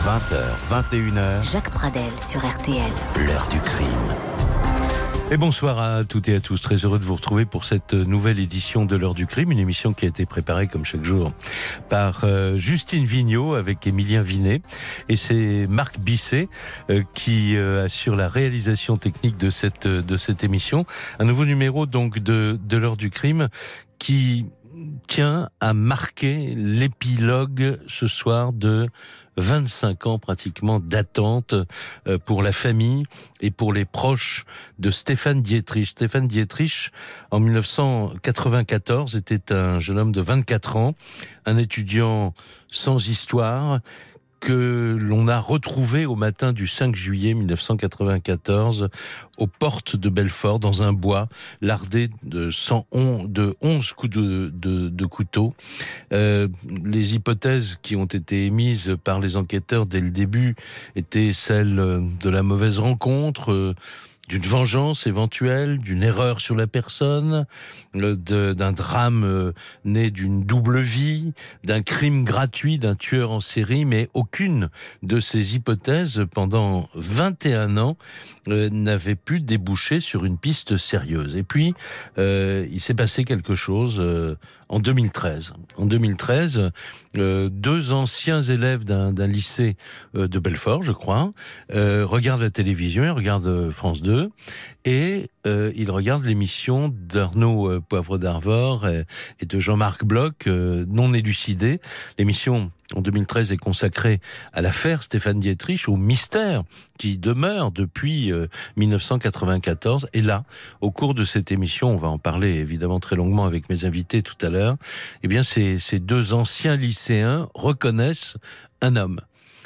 20h, 21h. Jacques Pradel sur RTL. L'heure du crime. Et bonsoir à toutes et à tous. Très heureux de vous retrouver pour cette nouvelle édition de l'heure du crime, une émission qui a été préparée comme chaque jour par euh, Justine Vignot avec Émilien Vinet. Et c'est Marc Bisset euh, qui euh, assure la réalisation technique de cette, de cette émission. Un nouveau numéro donc de, de l'heure du crime qui tient à marquer l'épilogue ce soir de 25 ans pratiquement d'attente euh, pour la famille et pour les proches de Stéphane Dietrich. Stéphane Dietrich, en 1994, était un jeune homme de 24 ans, un étudiant sans histoire que l'on a retrouvé au matin du 5 juillet 1994 aux portes de Belfort dans un bois lardé de 111 de 11 coups de, couteau. Euh, les hypothèses qui ont été émises par les enquêteurs dès le début étaient celles de la mauvaise rencontre. D'une vengeance éventuelle, d'une erreur sur la personne, euh, d'un drame euh, né d'une double vie, d'un crime gratuit d'un tueur en série, mais aucune de ces hypothèses pendant 21 ans euh, n'avait pu déboucher sur une piste sérieuse. Et puis, il s'est passé quelque chose en 2013. En 2013, deux anciens élèves d'un lycée de Belfort, je crois, regardent la télévision, ils regardent France 2, et euh, il regarde l'émission d'Arnaud euh, Poivre d'Arvor et, de Jean-Marc Bloch, euh, non élucidé. L'émission en 2013 est consacrée à l'affaire Stéphane Dietrich, au mystère qui demeure depuis 1994. Et là, au cours de cette émission, on va en parler évidemment très longuement avec mes invités tout à l'heure, eh bien ces, ces deux anciens lycéens reconnaissent un homme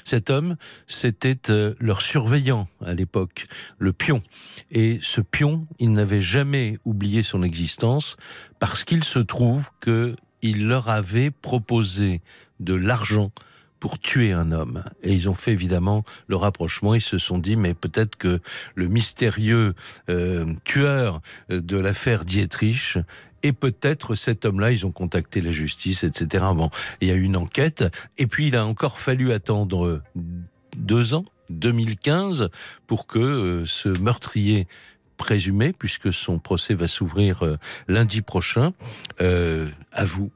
cet homme, c'était euh, leur surveillant à l'époque, le pion. Et ce pion, il n'avait jamais oublié son existence parce qu'il se trouve qu'il leur avait proposé de l'argent pour tuer un homme. Et ils ont fait évidemment le rapprochement. Ils se sont dit, mais peut-être que le mystérieux euh, tueur euh, de l'affaire Dietrich et peut-être cet homme-là, ils ont contacté la justice, etc. Bon, il y a eu une enquête, et puis il a encore fallu attendre deux ans, 2015, pour que euh, ce meurtrier présumé, puisque son procès va s'ouvrir lundi prochain, avoue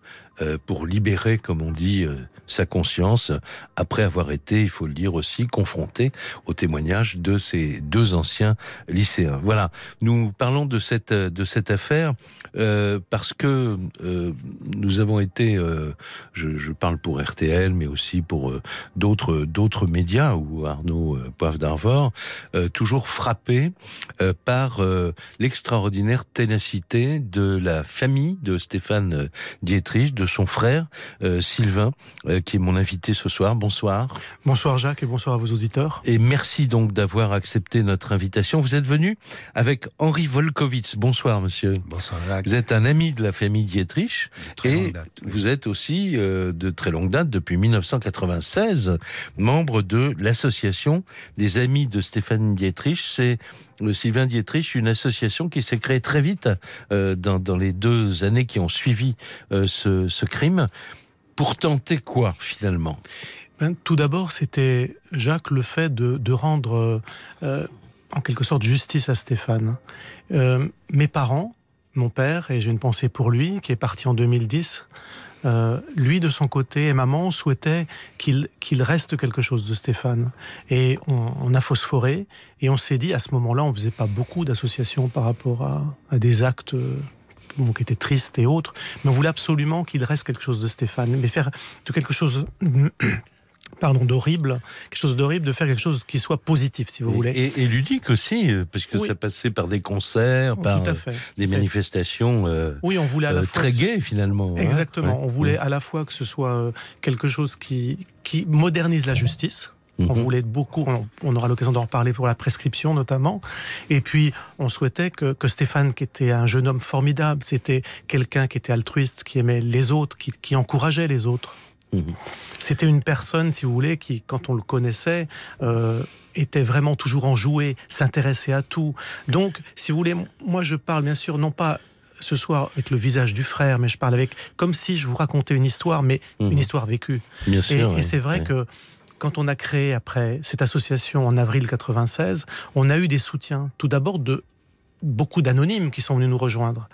pour libérer, comme on dit, euh, sa conscience, après avoir été, il faut le dire aussi, confronté au témoignage de ces deux anciens lycéens. Voilà, nous parlons de cette de cette affaire euh, parce que euh, nous avons été, euh, je, je, parle pour RTL, mais aussi pour d'autres d'autres médias ou Arnaud Poivre d'Arvor, toujours frappés par l'extraordinaire ténacité de la famille de Stéphane Dietrich, de son frère euh, Sylvain, euh, qui est mon invité ce soir. Bonsoir. Bonsoir Jacques et bonsoir à vos auditeurs. Et merci donc d'avoir accepté notre invitation. Vous êtes venu avec Henri Volkovitz. Bonsoir monsieur. Bonsoir Jacques. Vous êtes un ami de la famille Dietrich et vous êtes aussi euh, de très longue date, depuis 1996, membre de l'association des amis de Stéphane Dietrich. C'est Sylvain Dietrich, une association qui s'est créée très vite euh, dans, les deux années qui ont suivi euh, ce, crime. Pour tenter quoi finalement? Ben, Tout d'abord, c'était Jacques le fait de, rendre euh, en quelque sorte justice à Stéphane. Euh, mes parents, mon père, et j'ai une pensée pour lui, qui est parti en 2010, euh, lui, de son côté, et maman souhaitaient qu'il reste quelque chose de Stéphane. Et on, a phosphoré, et on s'est dit, à ce moment-là, on faisait pas beaucoup d'associations par rapport à, des actes bon, qui étaient tristes et autres, mais on voulait absolument qu'il reste quelque chose de Stéphane, mais faire de quelque chose pardon, d'horrible, quelque chose d'horrible, de faire quelque chose qui soit positif, si vous et, voulez. Et, et, ludique aussi, euh, parce que oui. ça passait par des concerts, par des manifestations euh, oui, on voulait à la euh, fois très gaies finalement. Exactement, hein on voulait ouais. à la fois que ce soit quelque chose qui, qui modernise la justice, on mm -hmm. voulait beaucoup, on, on aura l'occasion d'en reparler pour la prescription notamment. Et puis, on souhaitait que, que Stéphane, qui était un jeune homme formidable, c'était quelqu'un qui était altruiste, qui aimait les autres, qui, qui encourageait les autres. Mmh. C'était une personne, si vous voulez, qui, quand on le connaissait, euh, était vraiment toujours enjoué, s'intéressait à tout. Donc, si vous voulez, moi je parle bien sûr non pas ce soir avec le visage du frère, mais je parle avec comme si je vous racontais une histoire, mais mmh. une histoire vécue. Bien sûr, et, ouais, et c'est vrai ouais. que quand on a créé après cette association en avril 96, on a eu des soutiens, tout d'abord de beaucoup d'anonymes qui sont venus nous rejoindre.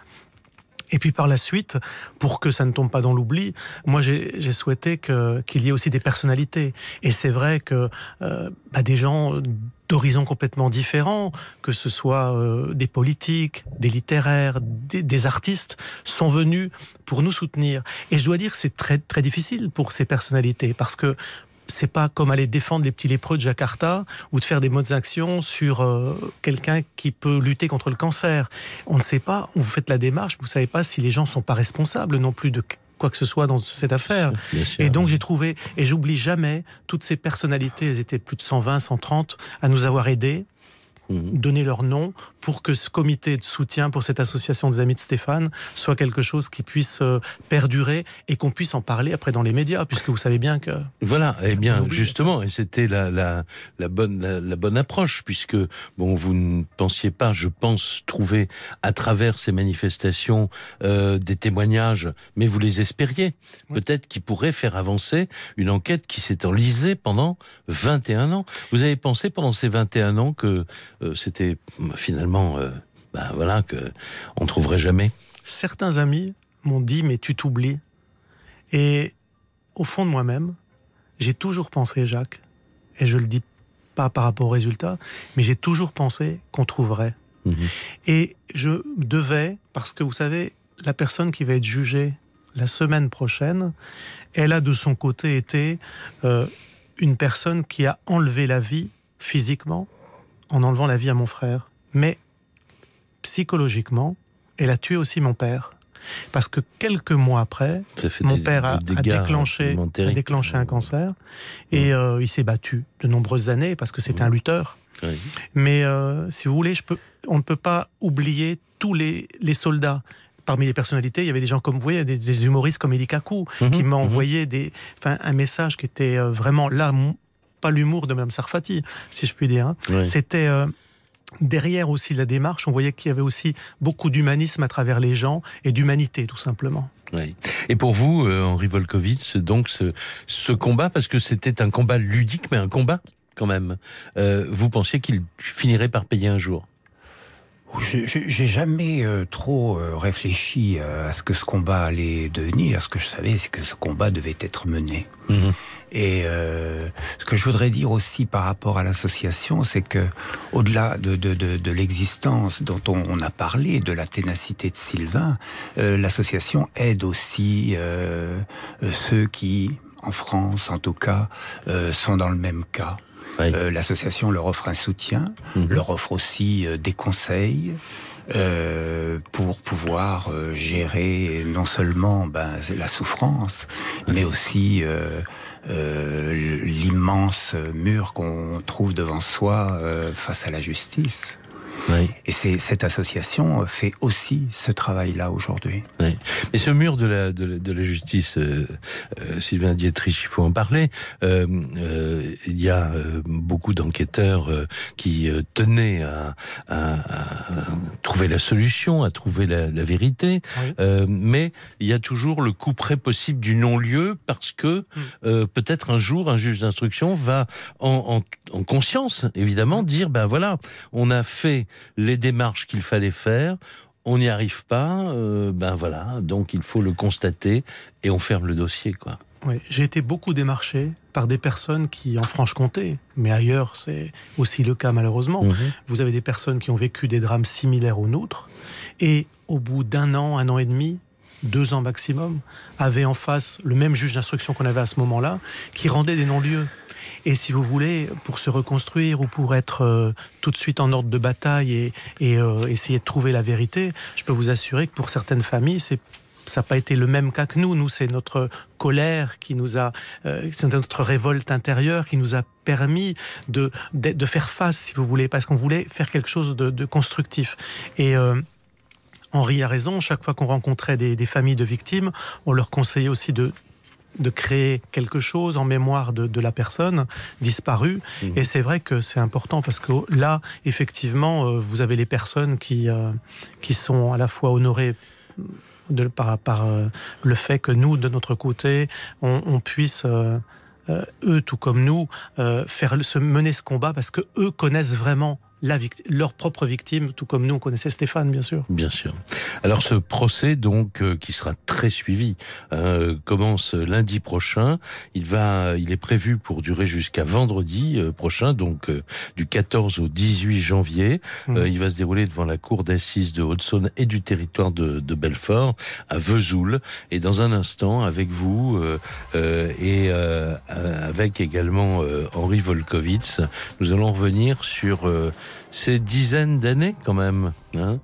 Et puis par la suite, pour que ça ne tombe pas dans l'oubli, moi j'ai souhaité qu'il y ait aussi des personnalités. Et c'est vrai que euh, bah, des gens d'horizons complètement différents, que ce soit euh, des politiques, des littéraires, des, des, artistes, sont venus pour nous soutenir. Et je dois dire que c'est très très difficile pour ces personnalités parce que c'est pas comme aller défendre les petits lépreux de Jakarta ou de faire des modes actions sur euh, quelqu'un qui peut lutter contre le cancer. On ne sait pas, vous faites la démarche, vous savez pas si les gens sont pas responsables non plus de quoi que ce soit dans cette affaire. Et donc j'ai trouvé, et j'oublie jamais, toutes ces personnalités, elles étaient plus de 120, 130, à nous avoir aidés, Mhm. donner leur nom pour que ce comité de soutien pour cette association des Amis de Stéphane soit quelque chose qui puisse euh, perdurer et qu'on puisse en parler après dans les médias, puisque vous savez bien que... Voilà, et eh bien justement, et c'était la, la, la, bonne, la, bonne approche, puisque bon, vous ne pensiez pas, je pense, trouver à travers ces manifestations euh, des témoignages, mais vous les espériez, peut-être qui pourraient faire avancer une enquête qui s'est enlisée pendant 21 ans. Vous avez pensé pendant ces 21 ans que euh, c'était finalement, euh, ben voilà, que on trouverait jamais. Certains amis m'ont dit mais tu t'oublies. Et au fond de moi-même, j'ai toujours pensé, Jacques, et je le dis pas par rapport au résultat, mais j'ai toujours pensé qu'on trouverait. Mhm. Et je devais, parce que vous savez, la personne qui va être jugée la semaine prochaine, elle a de son côté été euh, une personne qui a enlevé la vie physiquement en enlevant la vie à mon frère. Mais psychologiquement, elle a tué aussi mon père. Parce que quelques mois après, mon père a, déclenché, déclenché, un cancer et euh, il s'est battu de nombreuses années parce que c'était un lutteur. Mais euh, si vous voulez, je peux, on ne peut pas oublier tous les, soldats parmi les personnalités, il y avait des gens comme vous voyez, des, humoristes comme Eli Kaku, mhm, qui m'ont mhm. envoyé des, un message qui était euh, vraiment là, pas l'humour de Mme Sarfati, si je puis dire. Hein. C'était euh, derrière aussi la démarche, on voyait qu'il y avait aussi beaucoup d'humanisme à travers les gens et d'humanité, tout simplement. Et pour vous, euh, Henri Volkovitz, donc ce, ce combat, parce que c'était un combat ludique, mais un combat quand même, euh, vous pensiez qu'il finirait par payer un jour? J'ai jamais euh, trop euh, réfléchi euh, à ce que ce combat allait devenir. Ce que je savais, c'est que ce combat devait être mené. Mhm. Et ce que je voudrais dire aussi par rapport à l'association, c'est que au-delà de, de, de, de l'existence dont on, on, a parlé, de la ténacité de Sylvain, l'association aide aussi ceux qui, en France en tout cas, sont dans le même cas. Euh, l'association leur offre un soutien, mhm. leur offre aussi euh, des conseils. Euh, pour pouvoir gérer non seulement ben, la souffrance, mais aussi l'immense mur qu'on trouve devant soi face à la justice. Et c'est cette association fait aussi ce travail-là aujourd'hui. Oui. Mais ce mur de la de la, de la justice, euh, euh, Sylvain Dietrich, il faut en parler. Euh, euh il y a beaucoup d'enquêteurs qui tenaient à, à, à, trouver la solution, à trouver la, la vérité, mais il y a toujours le coup près possible du non-lieu parce que hmm. peut-être un jour un juge d'instruction va en, en, en conscience évidemment dire ben voilà, on a fait les démarches qu'il fallait faire. On n'y arrive pas, euh, ben voilà, donc il faut le constater et on ferme le dossier, quoi. Oui, j'ai été beaucoup démarché par des personnes qui, en Franche-Comté, mais ailleurs, c'est aussi le cas malheureusement, mhm. vous avez des personnes qui ont vécu des drames similaires aux nôtres, et au bout d'un an, un an et demi, deux ans maximum, avaient en face le même juge d'instruction qu'on avait à ce moment-là, qui rendait des non-lieux. Et si vous voulez, pour se reconstruire ou pour être euh, tout de suite en ordre de bataille et, euh, essayer de trouver la vérité, je peux vous assurer que pour certaines familles, c'est ça n'a pas été le même cas que nous. Nous, c'est notre colère qui nous a, euh, c'est notre révolte intérieure qui nous a permis de, de, faire face, si vous voulez, parce qu'on voulait faire quelque chose de, constructif. Et Henri a raison, chaque fois qu'on rencontrait des, familles de victimes, on leur conseillait aussi de, de créer quelque chose en mémoire de, de la personne disparue. Mmh. Et c'est vrai que c'est important parce que là, effectivement, euh, vous avez les personnes qui, euh, qui sont à la fois honorées de, par, par euh, le fait que nous, de notre côté, on, on puisse eux, tout comme nous, faire se mener ce combat parce que eux connaissent vraiment leur propre victime, tout comme nous, on connaissait Stéphane, bien sûr. Bien sûr. Alors ce procès, donc, euh, qui sera très suivi, euh, commence lundi prochain. Il va, il est prévu pour durer jusqu'à vendredi euh, prochain, donc du 14 au 18 janvier. Mmh. il va se dérouler devant la cour d'assises de Haute-Saône et du territoire de, de, Belfort, à Vesoul. Et dans un instant, avec vous et avec également Henri Volkovitz, nous allons revenir sur ces dizaines d'années quand même, hein,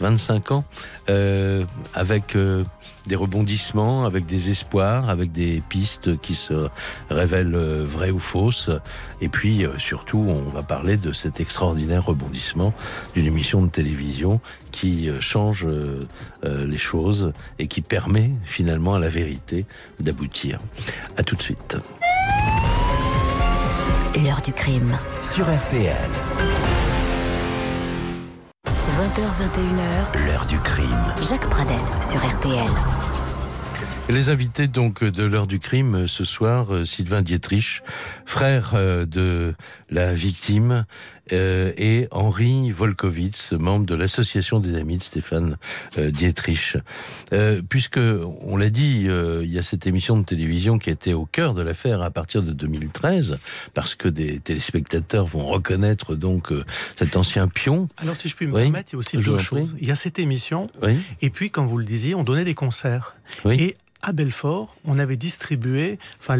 25 ans, euh, avec euh, des rebondissements, avec des espoirs, avec des pistes qui se révèlent euh, vraies ou fausses. Et puis euh, surtout, on va parler de cet extraordinaire rebondissement d'une émission de télévision qui euh, change les choses et qui permet finalement à la vérité d'aboutir. À tout de suite. L'heure du crime sur RTL. 20h21h. L'heure du crime. Jacques Pradel sur RTL. Les invités donc de l'heure du crime ce soir, euh, Sylvain Dietrich, frère euh, de la victime, euh, et Henri Volkovitz, membre de l'association des amis de Stéphane Dietrich. puisque, on l'a dit, il y a cette émission de télévision qui était au cœur de l'affaire à partir de 2013, parce que des téléspectateurs vont reconnaître donc cet ancien pion. Alors si je puis me permettre, il y a aussi deux choses. Il y a cette émission, et puis, comme vous le disiez, on donnait des concerts. Et à Belfort, on avait distribué, enfin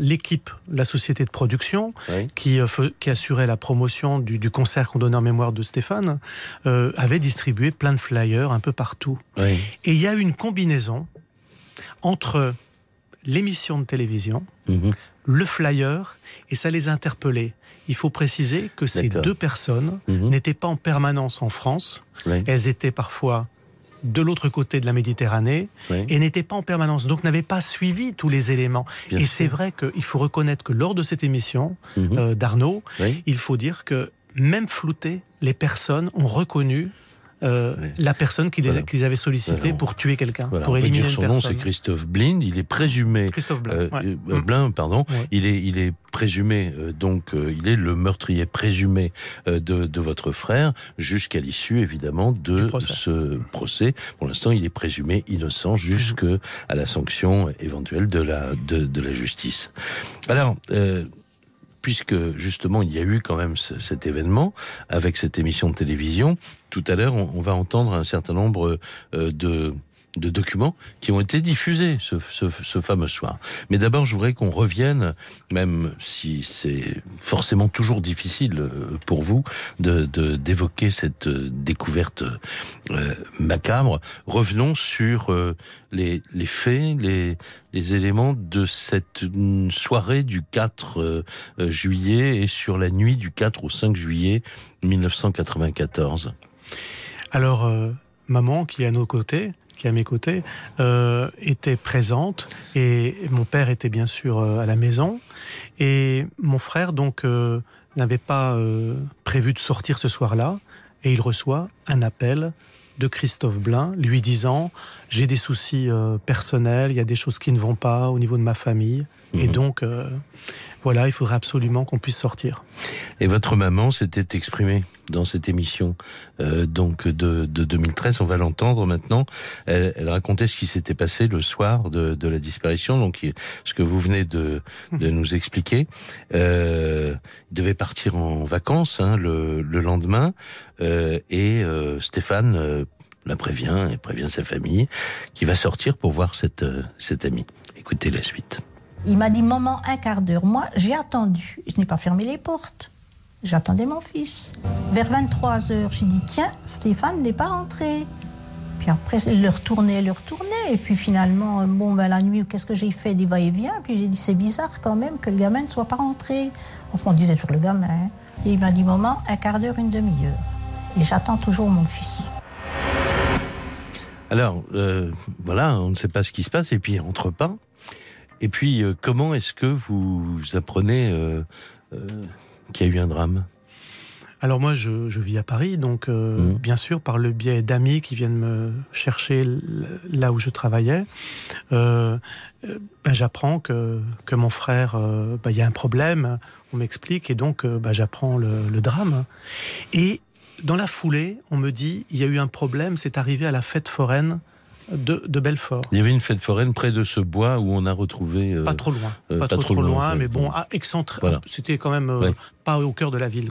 l'équipe, la, société de production qui, euh, qui assurait la promotion du, concert qu'on donnait en mémoire de Stéphane, euh, avait distribué plein de flyers un peu partout. Et il y a eu une combinaison entre l'émission de télévision, mhm. le flyer, et ça les a interpellés. Il faut préciser que ces deux personnes mhm. n'étaient pas en permanence en France. Elles étaient parfois de l'autre côté de la Méditerranée et n'était pas en permanence, donc n'avait pas suivi tous les éléments. et c'est vrai qu'il faut reconnaître que lors de cette émission mhm. euh, d'Arnaud, il faut dire que même flouté, les personnes ont reconnu euh, la personne qu'ils avaient sollicité pour tuer quelqu'un, pour éliminer dire son nom, c'est Christophe Blind. Il est présumé. Christophe Blind. Euh, euh, mm. pardon. Il est, il est présumé. donc, il est le meurtrier présumé de, de votre frère jusqu'à l'issue, évidemment, de ce procès. Pour l'instant, il est présumé innocent jusqu'à la sanction éventuelle de la de, de la justice. Alors puisque justement il y a eu quand même cet événement avec cette émission de télévision. Tout à l'heure, on, va entendre un certain nombre euh, de de documents qui ont été diffusés ce, fameux soir. Mais d'abord, je voudrais qu'on revienne, même si c'est forcément toujours difficile euh, pour vous de d'évoquer cette euh, découverte euh, macabre, revenons sur les, faits, les, les éléments de cette soirée du 4 juillet et sur la nuit du 4 au 5 juillet 1994. Alors, maman qui est à nos côtés, qui est à mes côtés, euh, était présente et mon père était bien sûr euh, à la maison et mon frère donc euh, n'avait pas prévu de sortir ce soir-là et il reçoit un appel de Christophe Blain lui disant j'ai des soucis personnels, il y a des choses qui ne vont pas au niveau de ma famille et mhm. donc voilà, il faudrait absolument qu'on puisse sortir. Et votre maman s'était exprimée dans cette émission euh, donc de, 2013, on va l'entendre maintenant. Elle, racontait ce qui s'était passé le soir de, la disparition, donc ce que vous venez de, nous expliquer. Euh, il devait partir en vacances hein, le, lendemain euh, et Stéphane la prévient et prévient sa famille qui va sortir pour voir cette, cette amie. Écoutez la suite. Il m'a dit, maman, un quart d'heure. Moi, j'ai attendu. Je n'ai pas fermé les portes. J'attendais mon fils. Vers 23 heures, j'ai dit, tiens, Stéphane n'est pas rentré. Puis après, il le retournait, le retournait. Et puis finalement, bon, ben, la nuit, qu'est-ce que j'ai fait Des va-et-vient? Puis j'ai dit, c'est bizarre quand même que le gamin ne soit pas rentré. Enfin, on disait sur le gamin. Et il m'a dit, maman, un quart d'heure, une demi-heure. Et j'attends toujours mon fils. Alors, euh, voilà, on ne sait pas ce qui se passe. Et puis, il rentre pas. Et puis, euh, comment est-ce que vous apprenez euh, euh, qu'il y a eu un drame? Alors moi, je, vis à Paris, donc mmh. bien sûr par le biais d'amis qui viennent me chercher là où je travaillais, ben, j'apprends que, que mon frère, ben, il y a un problème, on m'explique et donc ben, j'apprends le, le, drame. Et dans la foulée, on me dit, il y a eu un problème, c'est arrivé à la fête foraine de, Belfort. Il y avait une fête foraine près de ce bois où on a retrouvé. Euh, pas trop loin, euh, pas, trop, loin, mais bon, à excentré. C'était quand même euh, pas au cœur de la ville.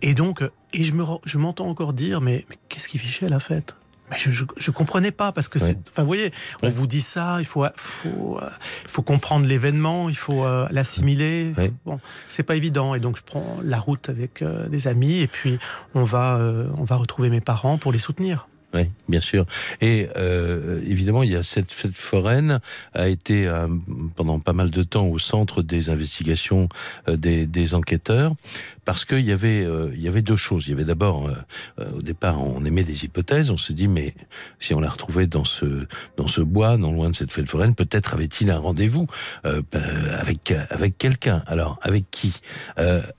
Et donc, et je me, je m'entends encore dire, mais, qu'est-ce qui fichait à la fête? Mais je, je, comprenais pas parce que c'est. Enfin, vous voyez, on vous dit ça, il faut, faut, faut comprendre l'événement, il faut l'assimiler. Bon, c'est pas évident. Et donc, je prends la route avec des amis et puis on va, on va retrouver mes parents pour les soutenir. Oui, bien sûr. Et euh, évidemment, il y a cette fête foraine a été euh, pendant pas mal de temps au centre des investigations euh, des, des, enquêteurs parce qu'il y avait il y avait deux choses. Il y avait d'abord au départ on émet des hypothèses. On se dit mais si on la retrouvait dans ce dans ce bois, non loin de cette fête foraine, peut-être avait-il un rendez-vous ben, avec avec quelqu'un. Alors avec qui?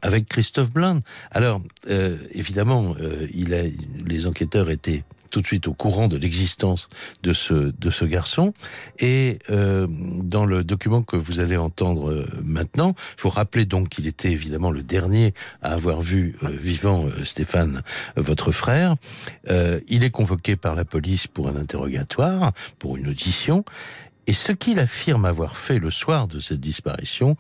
Avec Christophe Blind. Alors évidemment, il a, les enquêteurs étaient tout de suite au courant de l'existence de ce, de ce garçon. Et euh, dans le document que vous allez entendre euh, maintenant, il faut rappeler donc qu'il était évidemment le dernier à avoir vu euh, vivant Stéphane, votre frère. il est convoqué par la police pour un interrogatoire, pour une audition. Et ce qu'il affirme avoir fait le soir de cette disparition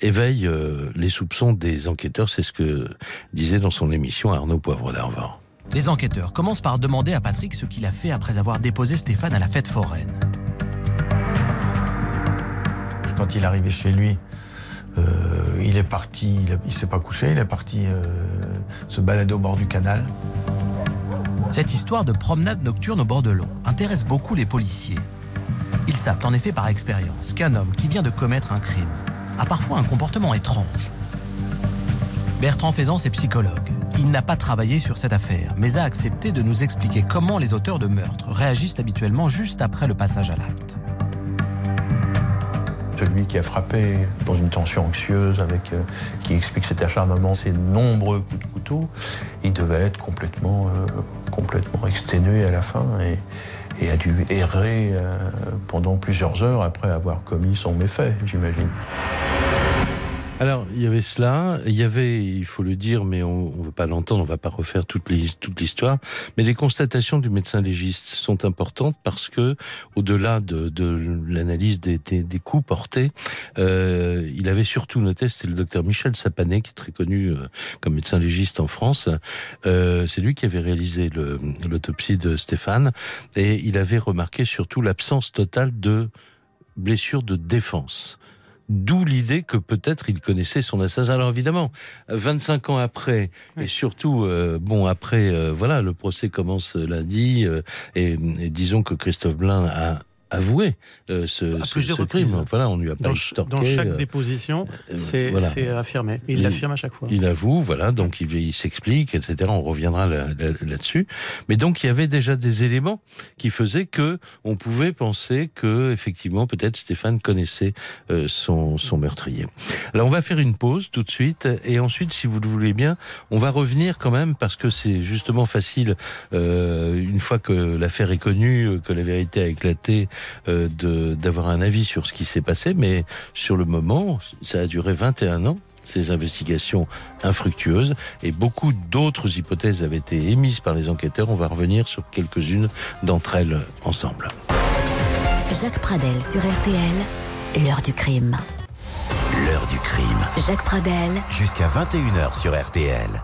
éveille les soupçons des enquêteurs. C'est ce que disait dans son émission Arnaud Poivre d'Arvor. Les enquêteurs commencent par demander à Patrick ce qu'il a fait après avoir déposé Stéphane à la fête foraine. Quand il est arrivé chez lui, euh, il est parti, il, ne s'est pas couché, il est parti euh, se balader au bord du canal. Cette histoire de promenade nocturne au bord de l'eau intéresse beaucoup les policiers. Ils savent en effet par expérience qu'un homme qui vient de commettre un crime a parfois un comportement étrange. Bertrand Faisance est psychologue. Il n'a pas travaillé sur cette affaire, mais a accepté de nous expliquer comment les auteurs de meurtres réagissent habituellement juste après le passage à l'acte. Celui qui a frappé dans une tension anxieuse, avec, euh, qui explique cet acharnement, ces nombreux coups de couteau, il devait être complètement, euh, exténué à la fin et, et a dû errer euh, pendant plusieurs heures après avoir commis son méfait, j'imagine. Alors, il y avait cela, il y avait, il faut le dire, mais on ne veut pas l'entendre, on va pas refaire toute l'histoire, mais les constatations du médecin légiste sont importantes parce que, au-delà de, l'analyse des, coups portés, euh, il avait surtout noté, c'était le docteur Michel Sapanet, qui est très connu euh, comme médecin légiste en France, euh, c'est lui qui avait réalisé l'autopsie de Stéphane, et il avait remarqué surtout l'absence totale de blessures de défense. D'où l'idée que peut-être il connaissait son assassin. Alors évidemment, 25 ans après, et surtout, euh, bon, après, euh, voilà, le procès commence lundi, euh, et, et, disons que Christophe Blain a avoué euh, ce, ce, crime. Voilà, on lui a pas dans, dans chaque euh, déposition, euh, c'est affirmé. Il l'affirme à chaque fois. Il avoue, voilà, donc il, il s'explique, etc. On reviendra là-dessus. Mais donc il y avait déjà des éléments qui faisaient que on pouvait penser que effectivement peut-être Stéphane connaissait son, son meurtrier. Alors on va faire une pause tout de suite et ensuite, si vous le voulez bien, on va revenir quand même parce que c'est justement facile une fois que l'affaire est connue, que la vérité a éclaté euh, d'avoir un avis sur ce qui s'est passé, mais sur le moment, ça a duré 21 ans ces investigations infructueuses et beaucoup d'autres hypothèses avaient été émises par les enquêteurs. On va revenir sur quelques-unes d'entre elles ensemble. Jacques Pradel sur RTL, l'heure du crime. L'heure du crime. Jacques Pradel. Jusqu'à 21h sur RTL.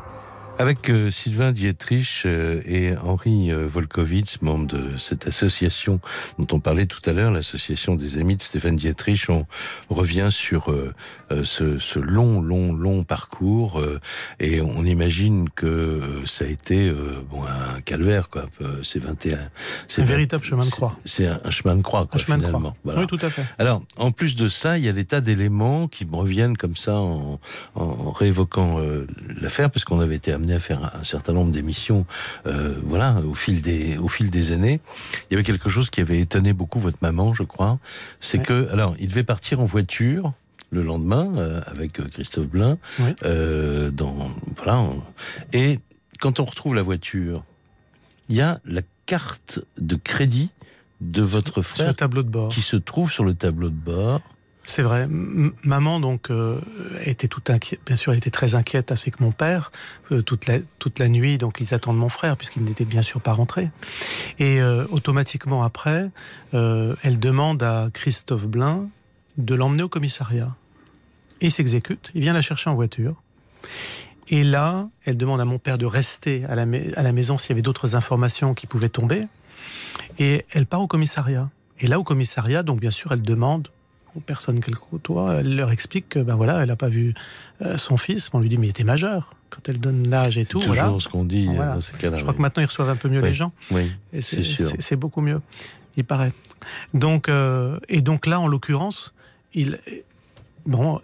Avec euh, Sylvain Dietrich euh, et Henri euh, Volkovitz, membres de cette association dont on parlait tout à l'heure, l'association des amis de Stéphane Dietrich, on revient sur ce, ce, long, long, long parcours et on imagine que ça a été bon, un calvaire, quoi. C'est 21. C'est un véritable chemin de croix. C'est un, chemin de croix, quoi, un chemin De croix. Oui, tout à fait. Alors, en plus de cela, il y a des tas d'éléments qui me reviennent comme ça en, en réévoquant l'affaire, parce qu'on avait été amené à faire un certain nombre d'émissions, euh, voilà, au fil des au fil des années. Il y avait quelque chose qui avait étonné beaucoup votre maman, je crois, c'est que alors il devait partir en voiture le lendemain avec Christophe Blain. dans, voilà. Et quand on retrouve la voiture, il y a la carte de crédit de votre frère tableau de bord. qui se trouve sur le tableau de bord. C'est vrai. maman donc euh, était tout inquiète. Bien sûr, elle était très inquiète ainsi que mon père euh, toute la toute la nuit. Donc ils attendent mon frère puisqu'il n'était bien sûr pas rentré. Et euh, automatiquement après, elle demande à Christophe Blain de l'emmener au commissariat. Et il s'exécute. Il vient la chercher en voiture. Et là, elle demande à mon père de rester à la, à la maison s'il y avait d'autres informations qui pouvaient tomber. Et elle part au commissariat. Et là, au commissariat, donc bien sûr, elle demande aux personnes qu'elle côtoie, elle leur explique que ben voilà, elle n'a pas vu euh, son fils. On lui dit mais il était majeur quand elle donne l'âge et tout. Toujours voilà. ce qu'on dit dans ces cas-là. Je crois que maintenant ils reçoivent un peu mieux les gens. Oui, c'est sûr. C'est beaucoup mieux, il paraît. Donc euh, et donc là, en l'occurrence, ils bon,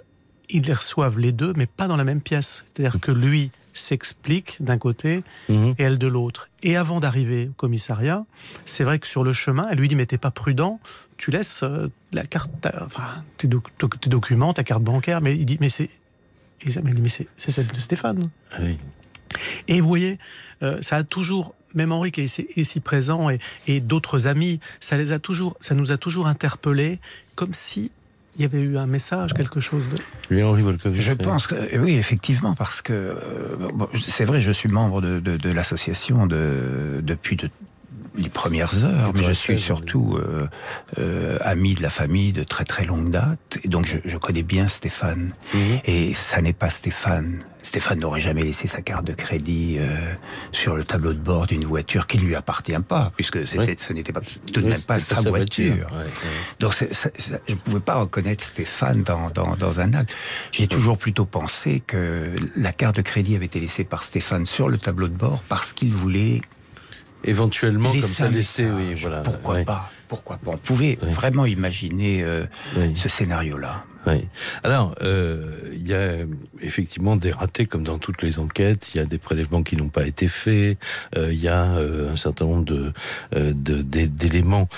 ils les reçoivent les deux, mais pas dans la même pièce. C'est-à-dire que lui s'explique d'un côté mhm. et elle de l'autre. Et avant d'arriver au commissariat, c'est vrai que sur le chemin, elle lui dit mais t'es pas prudent, tu laisses euh, la carte, enfin tes, documents, ta carte bancaire. Mais il dit mais c'est, mais c'est celle de Stéphane. Ah et vous voyez, euh, ça a toujours même Henri qui est ici présent et, et d'autres amis, ça les a toujours, ça nous a toujours interpellés comme si il y avait eu un message, quelque chose de... Je pense que oui, effectivement, parce que euh, c'est vrai, je suis membre de, de l'association de, depuis de les premières heures, mais je suis surtout euh, euh, ami de la famille de très très longue date, et donc je, je connais bien Stéphane. Mhm. Et ça n'est pas Stéphane. Stéphane n'aurait jamais laissé sa carte de crédit euh, sur le tableau de bord d'une voiture qui ne lui appartient pas, puisque c'était, ce n'était pas tout de même pas sa, voiture. Donc je ne pouvais pas reconnaître Stéphane dans, dans, dans un acte. J'ai toujours plutôt pensé que la carte de crédit avait été laissée par Stéphane sur le tableau de bord parce qu'il voulait éventuellement comme ça laisser oui voilà pourquoi pas pourquoi pas on pouvait vraiment imaginer euh, ce scénario là oui. Alors, euh, il y a effectivement des ratés comme dans toutes les enquêtes. Il y a des prélèvements qui n'ont pas été faits. Euh, il y a un certain nombre de d'éléments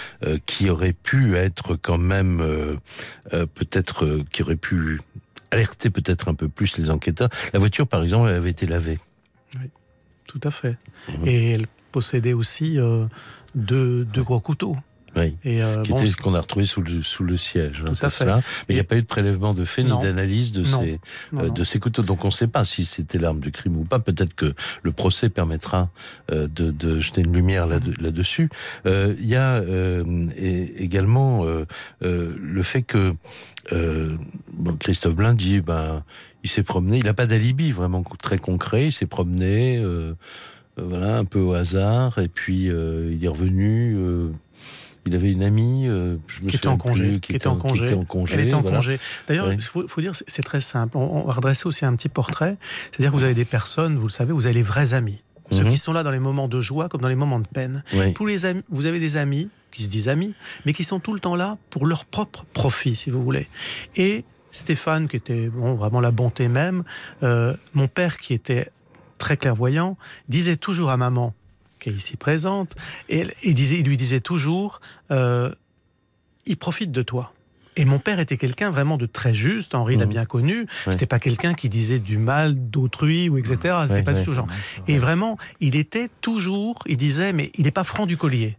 qui auraient pu être quand même peut-être qui auraient pu alerter peut-être un peu plus les enquêteurs. La voiture, par exemple, elle avait été lavée. Oui, tout à fait. Mmh. Et elle possédait aussi euh, deux, gros couteaux. Oui. Et euh, qui était ce qu'on a retrouvé sous le, sous le siège. Tout à fait. Mais il n'y a pas eu de prélèvement de fait ni d'analyse de, ces, euh, de ces couteaux. Donc on ne sait pas si c'était l'arme du crime ou pas. Peut-être que le procès permettra de, de, jeter une lumière là-dessus. il y a également le fait que bon, Christophe Blain dit ben, il s'est promené, il n'a pas d'alibi vraiment très concret, il s'est promené voilà, un peu au hasard. Et puis euh, il est revenu euh, il avait une amie je qui, était en congé, qui, était en, congé, Elle était en congé. D'ailleurs, il faut, dire, c'est très simple. On, va redresser aussi un petit portrait. C'est-à-dire que vous avez des personnes, vous le savez, vous avez les vrais amis. Ceux mhm. qui sont là dans les moments de joie comme dans les moments de peine. Pour les amis, vous avez des amis qui se disent amis, mais qui sont tout le temps là pour leur propre profit, si vous voulez. Et Stéphane, qui était bon, vraiment la bonté même, mon père qui était très clairvoyant, disait toujours à maman, qui est ici présente, et il, disait, il lui disait toujours, euh, il profite de toi. Et mon père était quelqu'un vraiment de très juste. Henri l'a mmh. bien connu. C'était pas quelqu'un qui disait du mal d'autrui ou etc. C'était pas du tout genre. Et vraiment, il était toujours. Il disait, mais il n'est pas franc du collier.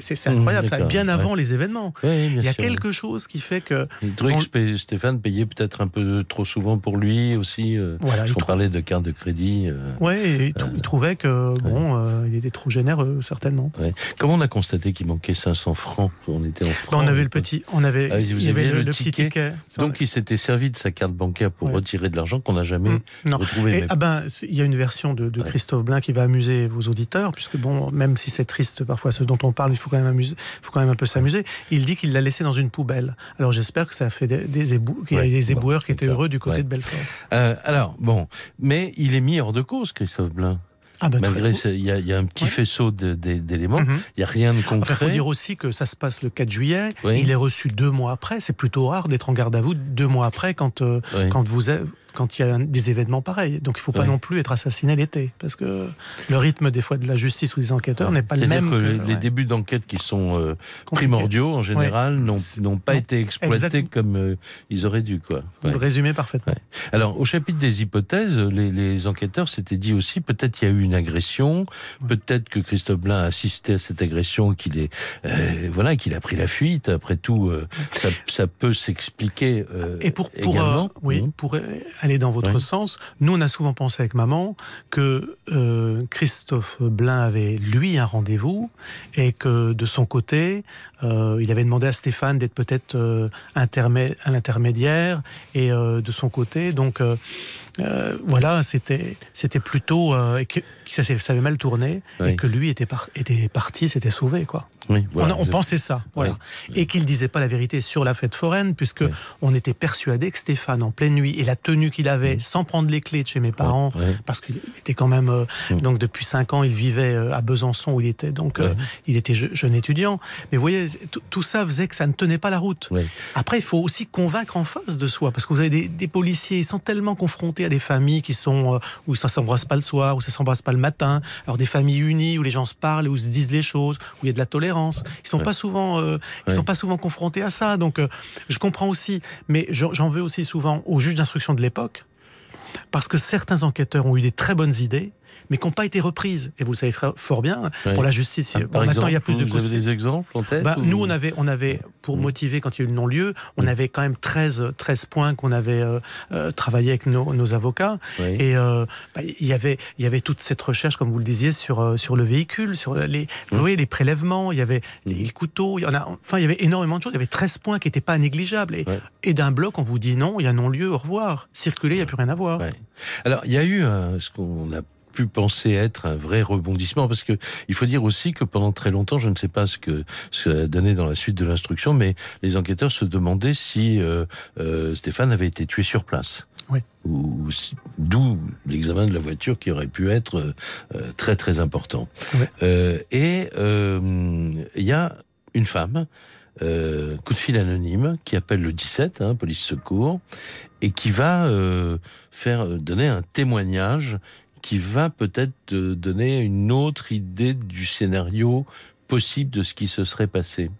C'est incroyable, ça bien avant les événements. il y a quelque chose qui fait que. Il trouvait que Stéphane payait peut-être un peu trop souvent pour lui aussi. Euh, voilà, on parlait de carte de crédit. Euh, oui, il, euh, trouvait que bon, il était trop généreux certainement. Comment on a constaté qu'il manquait 500 francs On était en francs. on avait le petit, on avait, ah, il y avait le, petit ticket. Donc il s'était servi de sa carte bancaire pour retirer de l'argent qu'on n'a jamais mm. retrouvé. ah ben, il y a une version de, de Christophe Blain qui va amuser vos auditeurs, puisque bon, même si c'est triste parfois ce dont on parle, il faut quand même, amuser, faut quand même un peu s'amuser. Il dit qu'il l'a laissé dans une poubelle. Alors j'espère que ça a fait des, des, qu'il y a des éboueurs qui étaient heureux du côté de Belfort. Euh, alors, bon, mais il est mis hors de cause, Christophe Blain. Ah ben Malgré, il y, y, a un petit faisceau d'éléments, mhm. il n'y a rien de concret. Il faut dire aussi que ça se passe le 4 juillet, il est reçu deux mois après, c'est plutôt rare d'être en garde à vous deux mois après quand, euh, quand vous quand il y a des événements pareils. Donc il ne faut pas non plus être assassiné l'été, parce que le rythme des fois de la justice ou des enquêteurs n'est pas le même. Que, les débuts d'enquête qui sont euh, primordiaux en général n'ont pas été exploités comme euh, ils auraient dû. Quoi. Vous le résumez parfaitement. Alors au chapitre des hypothèses, les, enquêteurs s'étaient dit aussi peut-être il y a eu une agression, peut-être que Christophe Blain a assisté à cette agression, qu'il est euh, voilà qu'il a pris la fuite. Après tout, ça, ça, peut s'expliquer. Et pour, pour oui, mmh. pour aller dans votre sens, nous on a souvent pensé avec maman que euh, Christophe Blain avait lui un rendez-vous et que de son côté, euh, il avait demandé à Stéphane d'être peut-être euh, à l'intermédiaire et de son côté, donc voilà, c'était c'était plutôt que, ça, ça avait mal tourné et que lui était, était parti, s'était sauvé quoi. On, pensait ça, voilà. Et qu'il disait pas la vérité sur la fête foraine, puisque on était persuadé que Stéphane, en pleine nuit, et la tenue qu'il avait, sans prendre les clés de chez mes parents, parce qu'il était quand même, euh, donc depuis cinq ans, il vivait euh, à Besançon où il était, donc euh, il était jeune étudiant. Mais vous voyez, tout ça faisait que ça ne tenait pas la route. Après, il faut aussi convaincre en face de soi, parce que vous avez des, policiers, ils sont tellement confrontés à des familles qui sont où ça s'embrasse pas le soir, où ça s'embrasse pas le matin. Alors des familles unies où les gens se parlent, où se disent les choses, où il y a de la tolérance ils sont pas souvent, euh, ils sont pas souvent confrontés à ça. Donc, euh, je comprends aussi, mais j'en veux aussi souvent aux juges d'instruction de l'époque, parce que certains enquêteurs ont eu des très bonnes idées, mais qui n'ont pas été reprises. Et vous le savez fort bien, pour la justice. Ah, maintenant, il y a plus de Vous avez des exemples en tête bah, Nous, on avait, on avait, pour motiver quand il y a eu le non-lieu, on avait quand même 13, 13 points qu'on avait euh, euh, travaillé avec nos, avocats. Et euh, bah, il, y avait, il y avait toute cette recherche, comme vous le disiez, sur, sur le véhicule, sur les, vous voyez, les prélèvements, il y avait les couteaux, il y en a, enfin, il y avait énormément de choses. Il y avait 13 points qui n'étaient pas négligeables. Et, et d'un bloc, on vous dit non, il y a non-lieu, au revoir. Circuler, il n'y a plus rien à voir. Alors, il y a eu ce qu'on a pu penser être un vrai rebondissement parce que il faut dire aussi que pendant très longtemps, je ne sais pas ce que ça a donné dans la suite de l'instruction, mais les enquêteurs se demandaient si euh, euh, Stéphane avait été tué sur place. Oui. Ou, d'où l'examen de la voiture qui aurait pu être euh, très très important. et il y a une femme, coup de fil anonyme, qui appelle le 17, hein, police secours, et qui va faire donner un témoignage qui va peut-être donner une autre idée du scénario possible de ce qui se serait passé.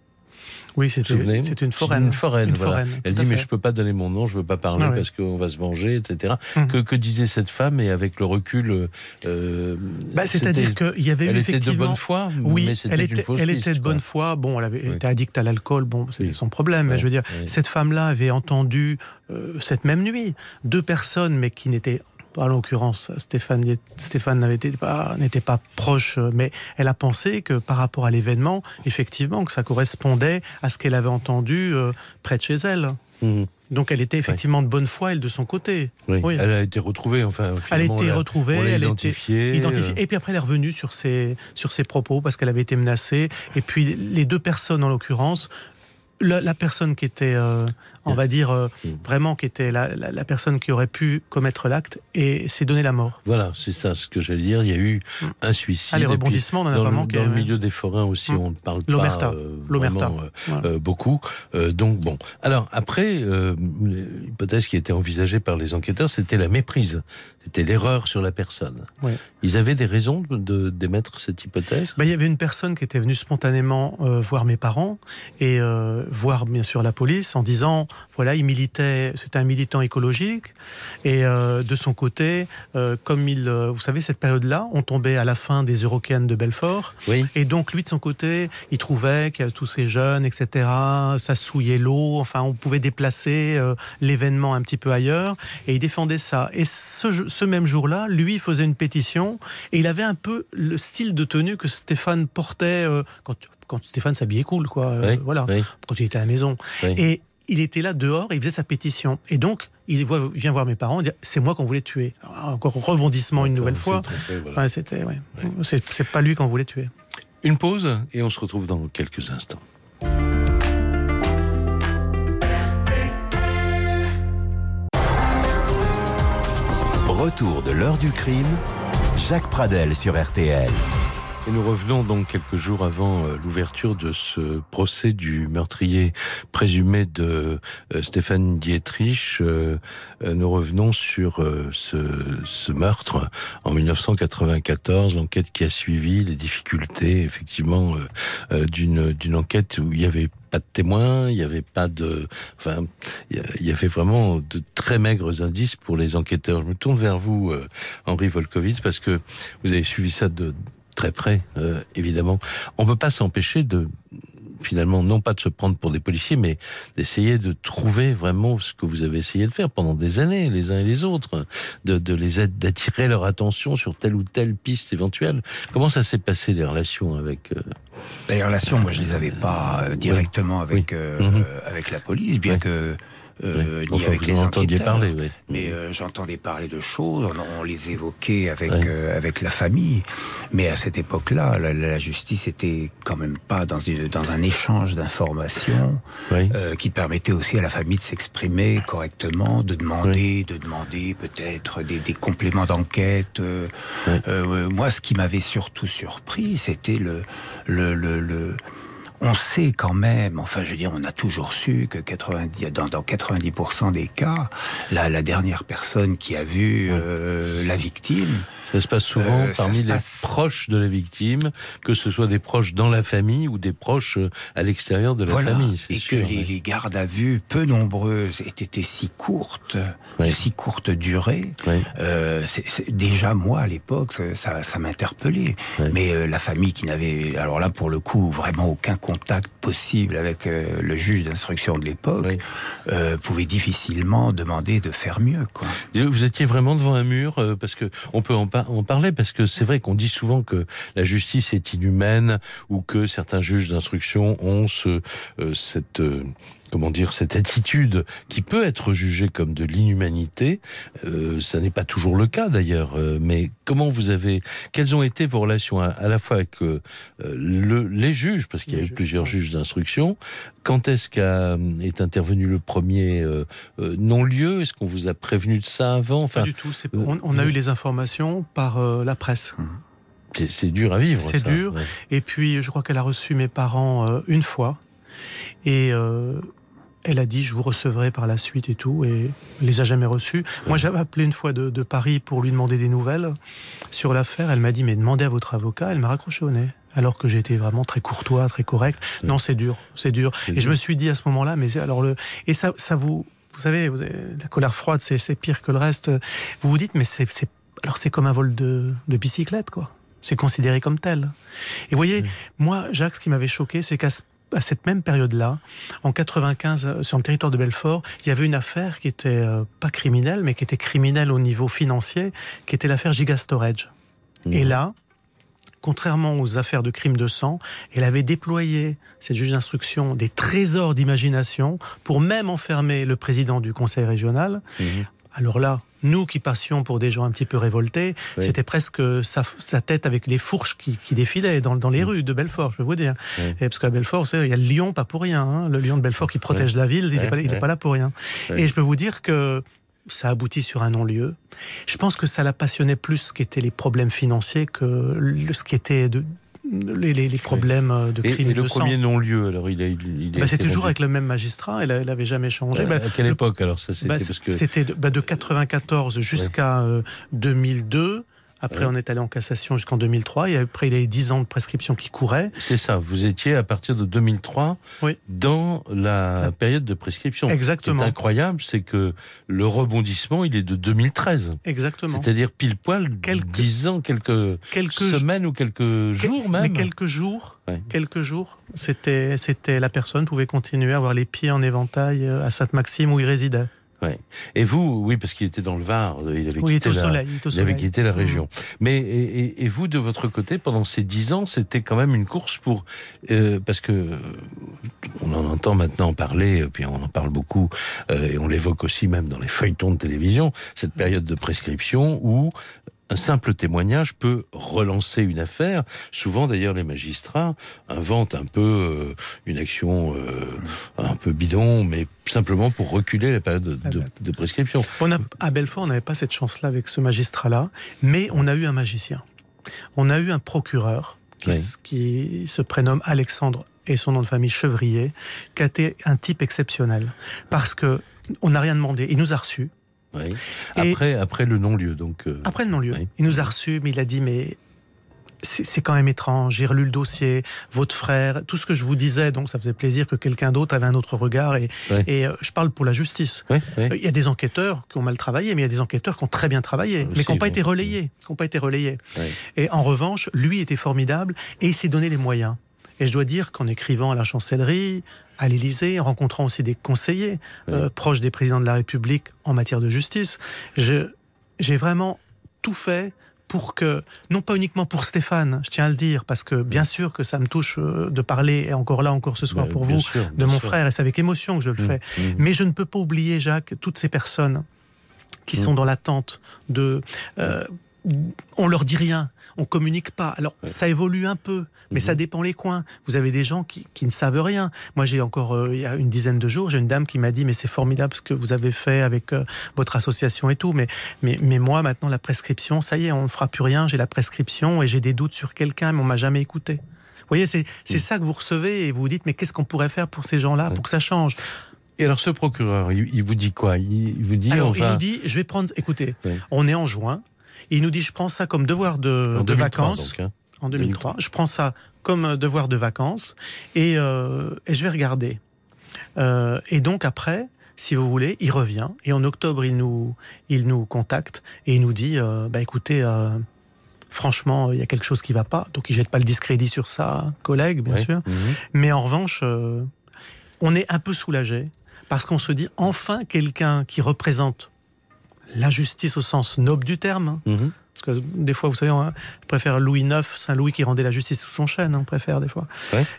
Oui, c'est une foraine. Une foraine, voilà. Elle dit, mais je peux pas donner mon nom, je veux pas parler parce qu'on va se venger, etc. Mhm. Que, que, disait cette femme Et avec le recul... Euh, bah, C'est-à-dire qu'il y avait elle effectivement... était de bonne foi Oui, elle était, elle était de bonne foi. Bon, elle avait été addicte à l'alcool, bon, c'était son problème. Mais je veux dire, cette femme-là avait entendu, euh, cette même nuit, deux personnes, mais qui n'étaient en l'occurrence, Stéphane, Stéphane n'était pas, n'était pas proche, mais elle a pensé que par rapport à l'événement, effectivement, que ça correspondait à ce qu'elle avait entendu euh, près de chez elle. Mhm. Donc elle était effectivement de bonne foi, elle, de son côté. Oui. Elle a été retrouvée, enfin. Elle a été retrouvée, elle a identifiée. identifiée. Euh. Et puis après, elle est revenue sur ses, sur ses propos parce qu'elle avait été menacée. Et puis les deux personnes, en l'occurrence, la, personne qui était, euh, on va dire, euh, mm. vraiment qui était la, personne qui aurait pu commettre l'acte et s'est donné la mort. Voilà, c'est ça ce que j'allais dire. Il y a eu mm. un suicide. Ah, les rebondissements, on en a pas manqué. Dans le milieu des forains aussi, mm. on ne parle pas euh, vraiment, beaucoup. donc bon. Alors après, l'hypothèse qui était envisagée par les enquêteurs, c'était la méprise. C'était l'erreur sur la personne. Ils avaient des raisons d'émettre cette hypothèse? Ben, Il y avait une personne qui était venue spontanément voir mes parents et voir bien sûr la police en disant voilà, il militait, c'était un militant écologique et euh, de son côté, euh, comme il, euh, vous savez, cette période-là, on tombait à la fin des Eurocaines de Belfort et donc lui de son côté, il trouvait qu'il y a tous ces jeunes, etc. Ça souillait l'eau, enfin, on pouvait déplacer l'événement un petit peu ailleurs et il défendait ça. Et ce, ce même jour-là, lui faisait une pétition et il avait un peu le style de tenue que Stéphane portait quand quand Stéphane s'habillait cool, quoi. Euh, voilà, quand il était à la maison. Et il était là dehors, il faisait sa pétition. Et donc, il, vient voir mes parents, dit c'est moi qu'on voulait tuer. encore rebondissement une nouvelle fois. c'était, c'est pas lui qu'on voulait tuer. Une pause et on se retrouve dans quelques instants. Retour de l'heure du crime, Jacques Pradel sur RTL. Et nous revenons donc quelques jours avant euh, l'ouverture de ce procès du meurtrier présumé de euh, Stéphane Dietrich. Euh, nous revenons sur ce, ce, meurtre en 1994, l'enquête qui a suivi, les difficultés effectivement d'une enquête où il y avait pas de témoins, il n'y avait pas de, enfin, il y avait vraiment de très maigres indices pour les enquêteurs. Je me tourne vers vous, Henri Volkovitz, parce que vous avez suivi ça de très près, euh, évidemment. On peut pas s'empêcher de finalement non pas de se prendre pour des policiers, mais d'essayer de trouver vraiment ce que vous avez essayé de faire pendant des années, les uns et les autres, de, de les aider, d'attirer leur attention sur telle ou telle piste éventuelle. Comment ça s'est passé les relations avec euh... Les relations, moi je les avais pas euh, directement avec mhm. avec la police, bien que euh, avec les enquêteurs. Parler, oui. Mais euh, j'entendais parler de choses, on, les évoquait avec euh, avec la famille. Mais à cette époque-là, la, justice était quand même pas dans une, dans un échange d'informations euh, qui permettait aussi à la famille de s'exprimer correctement, de demander, de demander peut-être des, des, compléments d'enquête. moi, ce qui m'avait surtout surpris, c'était le le, le, le on sait quand même, enfin je veux dire, on a toujours su que 90, dans, 90% des cas, la, la, dernière personne qui a vu euh, la victime... Ça se passe souvent euh, parmi les proches de la victime, que ce soit des proches dans la famille ou des proches euh, à l'extérieur de la famille. Et que les, gardes à vue, peu nombreuses, aient été si courtes, de si courte durée. Euh, déjà moi à l'époque, ça, ça m'interpellait. Mais la famille qui n'avait, alors là pour le coup, vraiment aucun contact possible avec euh, le juge d'instruction de l'époque, euh, pouvait difficilement demander de faire mieux. Quoi. Vous étiez vraiment devant un mur euh, parce que on peut en, en parler parce que c'est vrai qu'on dit souvent que la justice est inhumaine ou que certains juges d'instruction ont ce, cette comment dire, cette attitude qui peut être jugée comme de l'inhumanité. Euh, ça n'est pas toujours le cas d'ailleurs. Euh, mais comment vous avez, quelles ont été vos relations à, la fois avec euh, le, les juges, parce qu'il y a eu plusieurs juges d'instruction. Quand est-ce qu'a est intervenu le premier non-lieu? Est-ce qu'on vous a prévenu de ça avant? Enfin, Pas du tout. On, a eu les informations par la presse. Mmh. C'est dur à vivre. C'est dur. Et puis, je crois qu'elle a reçu mes parents une fois. Et elle a dit je vous recevrai par la suite et tout, et elle les a jamais reçus. Moi, j'avais appelé une fois de, Paris pour lui demander des nouvelles sur l'affaire. Elle m'a dit mais demandez à votre avocat. Elle m'a raccroché au nez. Alors que j'étais vraiment très courtois, très correct. Non, c'est dur, c'est dur. Et je me suis dit à ce moment-là, mais alors le et ça, ça vous, vous savez, vous la colère froide, c'est pire que le reste. Vous vous dites mais c'est alors c'est comme un vol de, de bicyclette quoi. C'est considéré comme tel. Et vous voyez, moi, Jacques, ce qui m'avait choqué, c'est qu'à ce à cette même période-là, en 95, euh, sur le territoire de Belfort, il y avait une affaire qui était euh, pas criminelle, mais qui était criminelle au niveau financier, qui était l'affaire Gigastorage. Mmh. Et là, contrairement aux affaires de crimes de sang, elle avait déployé, cette juge d'instruction, des trésors d'imagination pour même enfermer le président du conseil régional. Mmh. Alors là, nous qui passions pour des gens un petit peu révoltés, c'était presque sa, tête avec les fourches qui, défilaient dans, les mm. rues de Belfort, je peux vous dire. Et parce qu'à Belfort, il y a le lion, pas pour rien. Hein. le lion de Belfort qui protège la ville, il n'est pas, là pour rien. Et je peux vous dire que ça aboutit sur un non-lieu. Je pense que ça la passionnait plus ce qui étaient les problèmes financiers que ce qui était de, les, problèmes euh, de crimes et, et le premier non-lieu, alors il a, il bah, C'est toujours avec le même magistrat, elle n'avait jamais changé. Euh, bah, à quelle époque alors ça C'était bah, que... C'était de, bah, de 94 jusqu'à 2002. Euh, après, on est allé en cassation jusqu'en 2003. Et après, il y a eu 10 ans de prescription qui couraient. C'est ça. Vous étiez à partir de 2003 oui. dans la période de prescription. Exactement. Ce qui est incroyable, c'est que le rebondissement, il est de 2013. Exactement. C'est-à-dire pile poil quelques, 10 ans, quelques, quelques semaines ou quelques jours même. Mais quelques jours. Quelques jours. C'était, c'était la personne pouvait continuer à avoir les pieds en éventail à Sainte-Maxime où il résidait. Et vous, oui, parce qu'il était dans le Var, il avait, quitté, la, soleil, il avait quitté la région. Mmh. Mais et, vous, de votre côté, pendant ces dix ans, c'était quand même une course pour euh, parce que on en entend maintenant parler, puis on en parle beaucoup euh, et on l'évoque aussi même dans les feuilletons de télévision, cette période de prescription où un simple témoignage peut relancer une affaire. Souvent, d'ailleurs, les magistrats inventent un peu euh, une action euh, un peu bidon, mais simplement pour reculer la période de, prescription. On a, à Belfort, on n'avait pas cette chance-là avec ce magistrat-là, mais on a eu un magicien. On a eu un procureur qui, se prénomme Alexandre et son nom de famille Chevrier, qui a été un type exceptionnel. Parce que on n'a rien demandé. Il nous a reçus. Après, après le non-lieu, donc. Euh, après le non-lieu. Il nous a reçus, mais il a dit mais c'est quand même étrange. J'ai relu le dossier, votre frère, tout ce que je vous disais, donc ça faisait plaisir que quelqu'un d'autre avait un autre regard. Et, et euh, je parle pour la justice. Il y a des enquêteurs qui ont mal travaillé, mais il y a des enquêteurs qui ont très bien travaillé, mais qui n'ont pas, été relayés, qui n'ont pas été relayés. Et en revanche, lui était formidable et il s'est donné les moyens. Et je dois dire qu'en écrivant à la chancellerie, à l'Élysée, en rencontrant aussi des conseillers euh, proches des présidents de la République en matière de justice, j'ai vraiment tout fait pour que, non pas uniquement pour Stéphane, je tiens à le dire, parce que bien sûr que ça me touche euh, de parler, et encore là, encore ce soir pour vous, de mon frère, et c'est avec émotion que je le mmh, fais. Mmh. Mais je ne peux pas oublier, Jacques, toutes ces personnes qui mmh. sont dans l'attente de... Euh, on leur dit rien, on communique pas. Alors ça évolue un peu, mais ça mhm. dépend les coins. Vous avez des gens qui, ne savent rien. Moi j'ai encore euh, il y a une dizaine de jours, j'ai une dame qui m'a dit mais c'est formidable ce que vous avez fait avec euh, votre association et tout, mais, mais mais moi maintenant la prescription, ça y est, on ne fera plus rien. J'ai la prescription et j'ai des doutes sur quelqu'un, mais on m'a jamais écouté. Vous voyez, c'est ça que vous recevez et vous vous dites mais qu'est-ce qu'on pourrait faire pour ces gens-là pour que ça change? Et alors ce procureur, il, vous dit quoi? Il, vous dit alors, il nous dit, je vais prendre, écoutez, on est en juin, il nous dit, je prends ça comme devoir de, vacances. Hein. En 2003. Je prends ça comme devoir de vacances et, euh, je vais regarder. Euh, et donc après, si vous voulez, il revient et en octobre, il nous, il nous contacte et il nous dit, euh, bah écoutez, franchement, il y a quelque chose qui ne va pas. Donc il jette pas le discrédit sur sa collègue, bien sûr. Mhm. Mais en revanche, on est un peu soulagé parce qu'on se dit enfin quelqu'un qui représente la justice au sens noble du terme. Mhm. Parce que des fois, vous savez, on préfère Louis IX, Saint-Louis qui rendait la justice sous son chêne, on préfère des fois.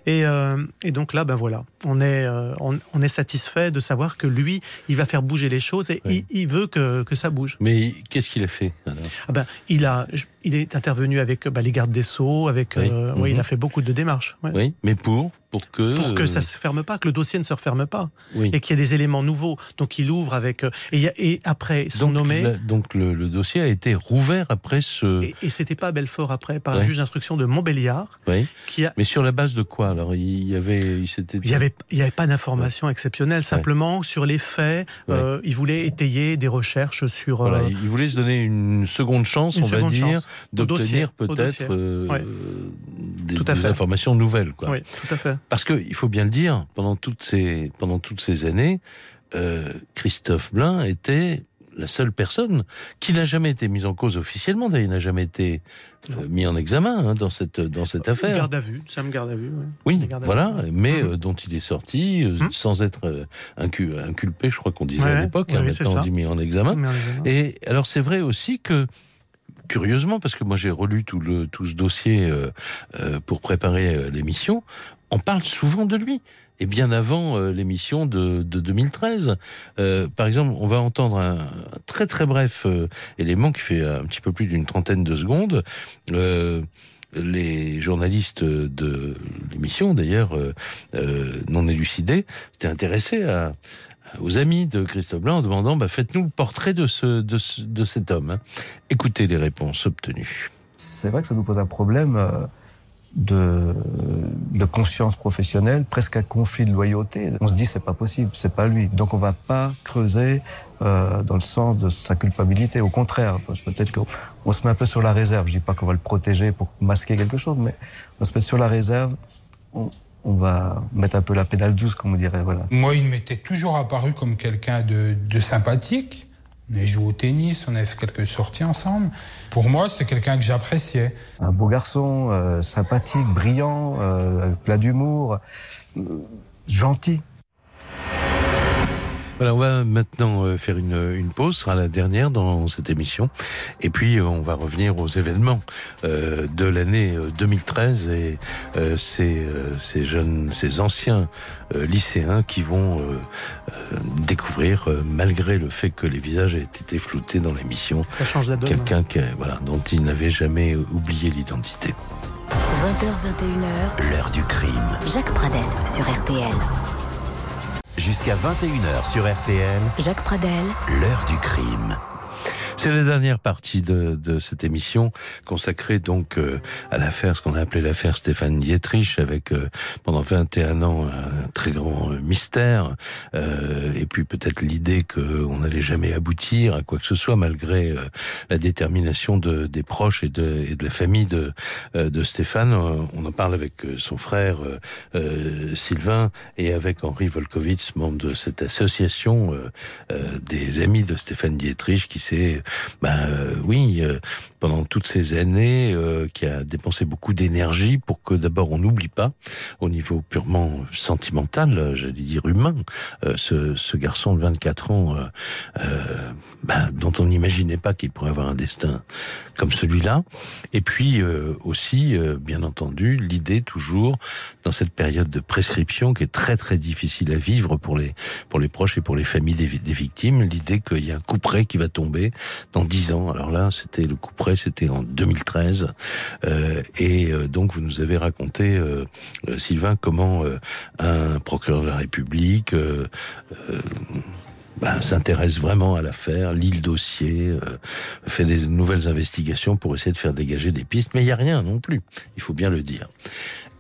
Euh, et, donc là, ben voilà, on est, euh, on, est satisfait de savoir que lui, il va faire bouger les choses et il, veut que, que, ça bouge. Mais qu'est-ce qu'il a fait ah ben, il, a, il est intervenu avec bah, les gardes des Sceaux, avec, euh, il mhm. a fait beaucoup de démarches. Oui, mais pour pour que pour que ça se ferme pas, que le dossier ne se referme pas, et qu'il y ait des éléments nouveaux. Donc il ouvre avec et, et après son nommé. donc le, dossier a été rouvert après ce. Et, et c'était pas Belfort après par un juge d'instruction de Montbéliard. Oui. Qui a... Mais sur la base de quoi alors Il y avait, il Il y avait, il y avait pas d'informations exceptionnelles. Simplement sur les faits, euh, il voulait étayer des recherches sur. Voilà, euh, il voulait se donner une seconde chance, on va dire, d'obtenir peut-être euh, des, des informations nouvelles. Quoi. Oui, tout à fait. Parce qu'il faut bien le dire, pendant toutes ces, pendant toutes ces années, Christophe Blain était la seule personne qui n'a jamais été mise en cause officiellement, d'ailleurs, il n'a jamais été euh, mis en examen hein, dans cette dans cette affaire. Garde à vue, ça me garde à vue. Oui, voilà, mais mmh. euh, dont il est sorti mmh. sans être inculpé, je crois qu'on disait à l'époque. Hein, maintenant, on dit mis en examen. Et alors, c'est vrai aussi que curieusement, parce que moi j'ai relu tout, le, tout ce dossier pour préparer l'émission, on parle souvent de lui. Et bien avant euh, l'émission de, 2013. Euh, par exemple, on va entendre un, très très bref euh, élément qui fait un petit peu plus d'une trentaine de secondes. les journalistes de l'émission, d'ailleurs, non élucidés, s'étaient intéressés aux amis de Christophe Blanc en demandant bah, faites-nous le portrait de, ce, de, cet homme. Hein. Écoutez les réponses obtenues. C'est vrai que ça nous pose un problème de, de conscience professionnelle, presque un conflit de loyauté. On se dit c'est pas possible, c'est pas lui. Donc on va pas creuser euh, dans le sens de sa culpabilité. Au contraire, peut-être qu'on se met un peu sur la réserve. Je dis pas qu'on va le protéger pour masquer quelque chose, mais on se met sur la réserve. On, on va mettre un peu la pédale douce, comme on dirait. Voilà. Moi, il m'était toujours apparu comme quelqu'un de, de sympathique. On a joué au tennis, on a fait quelques sorties ensemble. Pour moi, c'est quelqu'un que j'appréciais. Un beau garçon, euh, sympathique, brillant, euh, plein d'humour, euh, gentil. Voilà, on va maintenant euh, faire une, une, pause, ce sera la dernière dans cette émission. Et puis, euh, on va revenir aux événements euh, de l'année 2013 et ces, ces, jeunes, ces anciens lycéens qui vont découvrir, malgré le fait que les visages aient été floutés dans l'émission, quelqu'un voilà, dont ils n'avaient jamais oublié l'identité. 20h, 21h, l'heure du crime. Jacques Pradel sur RTL. Jusqu'à 21h sur RTL. Jacques Pradel. L'heure du crime. C'est la dernière partie de, de, cette émission consacrée donc euh, à l'affaire, ce qu'on a appelé l'affaire Stéphane Dietrich, avec euh, pendant 21 ans un très grand euh, mystère, et puis peut-être l'idée qu'on n'allait jamais aboutir à quoi que ce soit, malgré la détermination de, des proches et de, et de la famille de, de Stéphane. On en parle avec son frère Sylvain et avec Henri Volkovitz, membre de cette association des amis de Stéphane Dietrich, qui s'est ben euh, oui, euh, pendant toutes ces années, euh, qui a dépensé beaucoup d'énergie pour que d'abord on n'oublie pas, au niveau purement sentimental, j'allais dire humain, ce, ce, garçon de 24 ans, ben, dont on n'imaginait pas qu'il pourrait avoir un destin comme celui-là. Et puis aussi, bien entendu, l'idée toujours dans cette période de prescription qui est très très difficile à vivre pour les pour les proches et pour les familles des, des victimes, l'idée qu'il y a un coup qui va tomber dans dix ans. Alors là, c'était le coup c'était en 2013. Euh, et euh, donc, vous nous avez raconté, euh, Sylvain, comment un procureur de la République ben, s'intéresse vraiment à l'affaire, lit le dossier, fait des nouvelles investigations pour essayer de faire dégager des pistes. Mais il n'y a rien non plus, il faut bien le dire.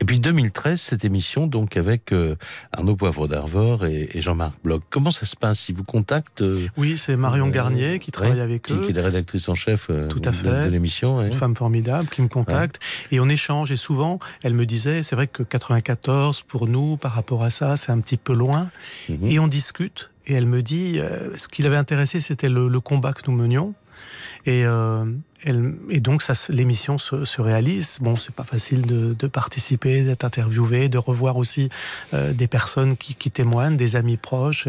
Et puis 2013, cette émission donc avec euh, Arnaud Poivre d'Arvor et, Jean-Marc Bloch. Comment ça se passe? Ils vous contactent euh, Oui, c'est Marion euh, Garnier qui travaille avec eux. Qui est la rédactrice en chef Tout à fait. de, l'émission. Une femme formidable qui me contacte. Et on échange. Et souvent, elle me disait, c'est vrai que 94, pour nous, par rapport à ça, c'est un petit peu loin. Mhm. Et on discute. Et elle me dit, ce qui l'avait intéressé, c'était le, le combat que nous menions. Et, euh, elle, et donc l'émission se, se, réalise. Bon, c'est pas facile de, de participer, d'être interviewé, de revoir aussi euh, des personnes qui, qui, témoignent, des amis proches.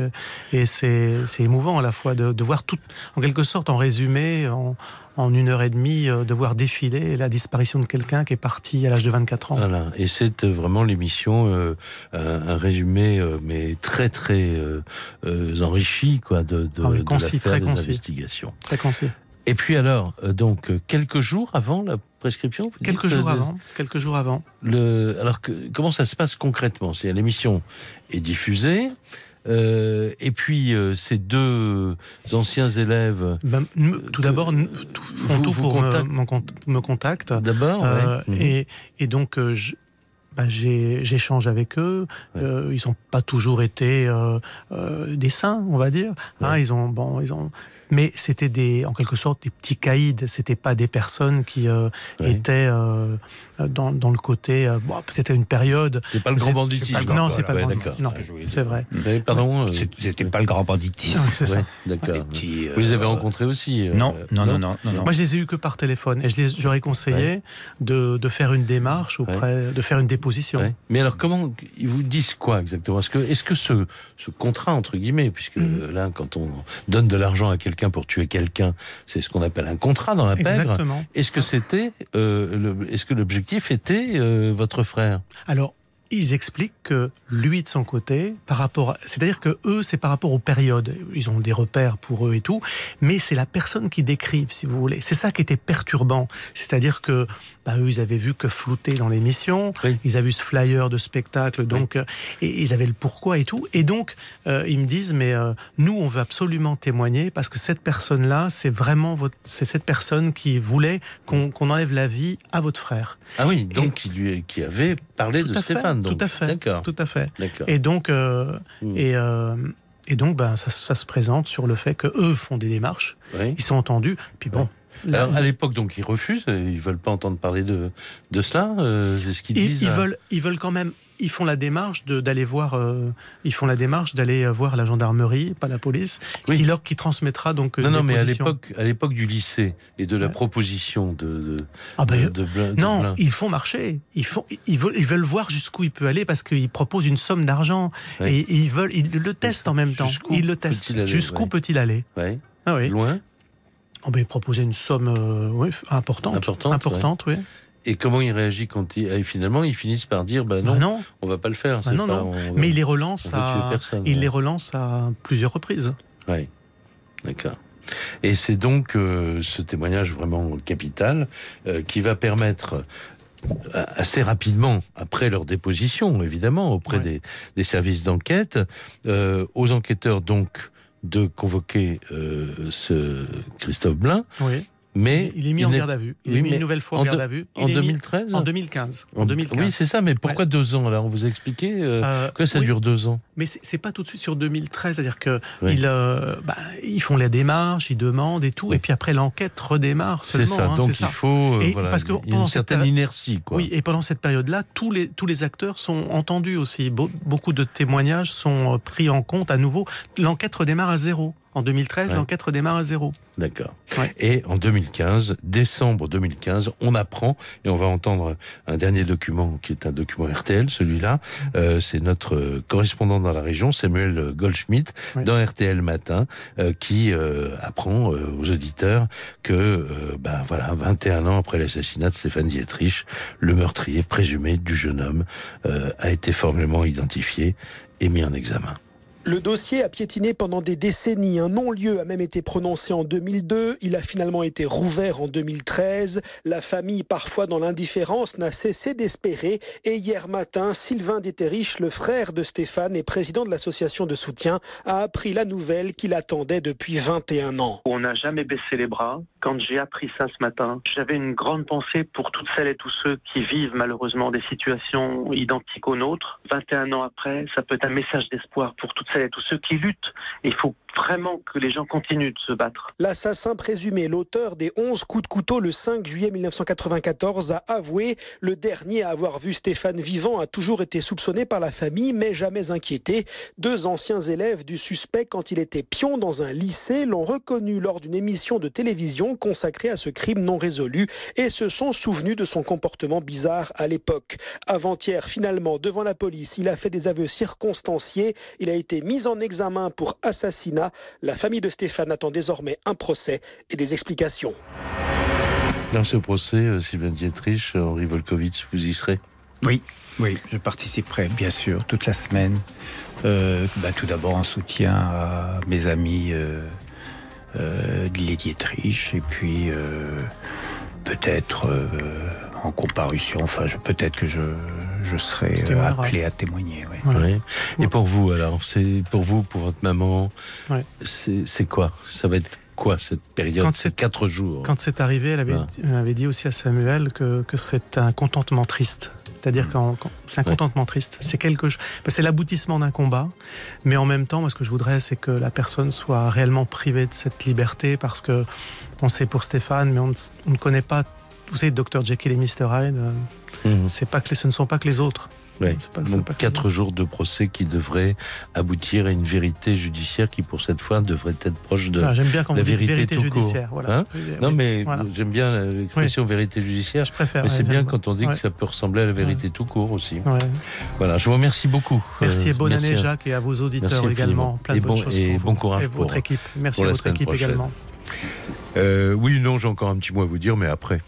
Et c'est émouvant à la fois de, de, voir tout, en quelque sorte, en résumé, en, en une heure et demie, euh, de voir défiler la disparition de quelqu'un qui est parti à l'âge de 24 ans. Voilà. Et c'est euh, vraiment l'émission, euh, un, un, résumé, euh, mais très très enrichi, quoi, de, de, ah oui, concis, de très des investigations. Très concis. Et puis alors, euh, donc euh, quelques jours avant la prescription Quelques jours avant. Quelques jours avant. Le, alors que, comment ça se passe concrètement? C'est l'émission est diffusée. Euh, et puis euh, ces deux anciens élèves. Ben, tout d'abord, font tout pour me, contactent. D'abord. Euh, mhm. et, et, donc je, ben, j'échange avec eux. Euh, ils n'ont pas toujours été euh, des saints, on va dire. Hein, ils ont bon, ils ont mais c'était des, en quelque sorte, des petits caïds. C'était pas des personnes qui euh, étaient euh, dans, dans, le côté, euh, bon, peut-être à une période. C'est pas le grand banditisme. non, c'est pas le grand Non, c'est vrai. Mais, pardon, c'était pas le grand banditisme. c'est ça. D'accord. Vous les avez rencontrés aussi non, non, non, non, non, Moi, je les ai eus que par téléphone, et je j'aurais conseillé de, de, faire une démarche auprès, de faire une déposition. Mais alors, comment ils vous disent quoi exactement? Est-ce que, est-ce que ce, ce contrat entre guillemets, puisque mm. là, quand on donne de l'argent à quelqu'un pour tuer quelqu'un, c'est ce qu'on appelle un contrat dans la pègre. Est-ce que c'était, euh, est-ce que l'objectif était euh, votre frère? Alors, ils expliquent que lui de son côté, par rapport, c'est-à-dire que eux, c'est par rapport aux périodes. Ils ont des repères pour eux et tout, mais c'est la personne qui décrive, si vous voulez. C'est ça qui était perturbant. C'est-à-dire que bah, eux, ils avaient vu que flouter dans l'émission, ils avaient vu ce flyer de spectacle, donc euh, et ils avaient le pourquoi et tout. Et donc, euh, ils me disent, mais euh, nous, on veut absolument témoigner parce que cette personne-là, c'est vraiment votre, c'est cette personne qui voulait qu'on enlève la vie à votre frère. Ah oui, donc qui lui, qui avait parlé de Stéphane. Tout à fait. Tout à fait. Et donc, euh, hmm. et, euh, et donc, ben, ça, ça, se présente sur le fait que eux font des démarches. Ils sont entendus. Puis bon, alors, à l'époque, donc, ils refusent, ils veulent pas entendre parler de, de cela, euh, c'est ce qu'ils disent. Ils veulent, ils veulent quand même, ils font la démarche d'aller voir, euh, ils font la démarche d'aller euh, voir la gendarmerie, pas la police, qui leur qui transmettra donc. Non, non, mais à l'époque, à l'époque du lycée et de la proposition de, de, ah ben, non, ils font marcher, ils font, ils veulent, ils veulent voir jusqu'où il peut aller parce qu'ils proposent une somme d'argent et, ils veulent, ils le testent en même temps, ils le testent. Jusqu'où peut-il aller, Ah oui. Loin? On va proposer une somme euh, importante. Importante, importante oui. Et comment il réagit quand il, finalement ils finissent par dire bah non, bah non. on va pas le faire. Bah non, non. Mais il les relance à il les relance à plusieurs reprises. Oui, d'accord. Et c'est donc euh, ce témoignage vraiment capital euh, qui va permettre assez rapidement après leur déposition, évidemment, auprès des, des, services d'enquête, aux enquêteurs donc de convoquer ce Christophe Blain. Oui. Mais il est mis en garde à vue. Il est mis une nouvelle fois en, garde à vue. en 2013 En 2015. En 2015. Oui, c'est ça, mais pourquoi deux ans Alors, on vous a expliqué euh, euh que ça dure deux ans. Mais c'est pas tout de suite sur 2013, c'est-à-dire que ils, euh, bah, ils font la démarche, ils demandent et tout, et puis après l'enquête redémarre seulement. C'est ça, hein, donc il faut. Et parce que y a une certaine inertie. Quoi. Oui, et pendant cette période-là, tous les, tous les acteurs sont entendus aussi. beaucoup de témoignages sont euh, pris en compte à nouveau. L'enquête redémarre à zéro. En 2013, l'enquête redémarre à zéro. D'accord. Et en 2015, décembre 2015, on apprend, et on va entendre un dernier document qui est un document RTL, celui-là, euh, c'est notre correspondant dans la région, Samuel Goldschmidt, dans RTL Matin, euh, qui euh, apprend aux auditeurs que, ben voilà, 21 ans après l'assassinat de Stéphane Dietrich, le meurtrier présumé du jeune homme a été formellement identifié et mis en examen. Le dossier a piétiné pendant des décennies. Un non-lieu a même été prononcé en 2002. Il a finalement été rouvert en 2013. La famille, parfois dans l'indifférence, n'a cessé d'espérer. Et hier matin, Sylvain Déterich, le frère de Stéphane et président de l'association de soutien, a appris la nouvelle qu'il attendait depuis 21 ans. On n'a jamais baissé les bras. Quand j'ai appris ça ce matin, j'avais une grande pensée pour toutes celles et tous ceux qui vivent malheureusement des situations identiques aux nôtres. 21 ans après, ça peut être un message d'espoir pour toutes celles et tous ceux qui luttent. Il faut vraiment que les gens continuent de se battre. L'assassin présumé, l'auteur des 11 coups de couteau le 5 juillet 1994, a avoué. Le dernier à avoir vu Stéphane vivant a toujours été soupçonné par la famille, mais jamais inquiété. Deux anciens élèves du suspect, quand il était pion dans un lycée, l'ont reconnu lors d'une émission de télévision consacrée à ce crime non résolu et se sont souvenus de son comportement bizarre à l'époque. Avant-hier, finalement, devant la police, il a fait des aveux circonstanciés. Il a été mis en examen pour assassinat la famille de Stéphane attend désormais un procès et des explications. Dans ce procès, euh, Sylvain Dietrich, Henri Volkovitch, vous y serez? Oui, oui, je participerai bien sûr toute la semaine. Euh, bah, tout d'abord en soutien à mes amis euh, euh Dietrich et puis peut-être en comparution. Enfin, peut-être que je, je serai appelé à témoigner. Et pour vous, alors, c'est pour vous, pour votre maman, c'est quoi? Ça va être quoi cette période Quand c'est quatre jours. Quand c'est arrivé, elle avait, elle avait, dit aussi à Samuel que, que c'est un contentement triste. C'est-à-dire hmm. que c'est un contentement triste. C'est quelque chose. C'est l'aboutissement d'un combat, mais en même temps, moi, ce que je voudrais, c'est que la personne soit réellement privée de cette liberté, parce que on sait pour Stéphane, mais on ne connaît pas vous savez, Dr Jekyll et Mr Hyde, euh, mhm. c'est pas que ce ne sont pas que les autres. Donc quatre jours de procès qui devraient aboutir à une vérité judiciaire qui, pour cette fois, devrait être proche de ah, j'aime bien quand la vérité, vérité tout judiciaire. Hein non, mais j'aime bien l'expression vérité judiciaire. Je préfère. Mais c'est bien quand on dit que ça peut ressembler à la vérité tout court aussi. Voilà, je vous remercie beaucoup. Merci et bonne année, Jacques, et à vos auditeurs également. Plein de bonnes choses et bon courage pour votre équipe. Merci à votre équipe également. Euh, oui, non, j'ai encore un petit mot à vous dire, mais après.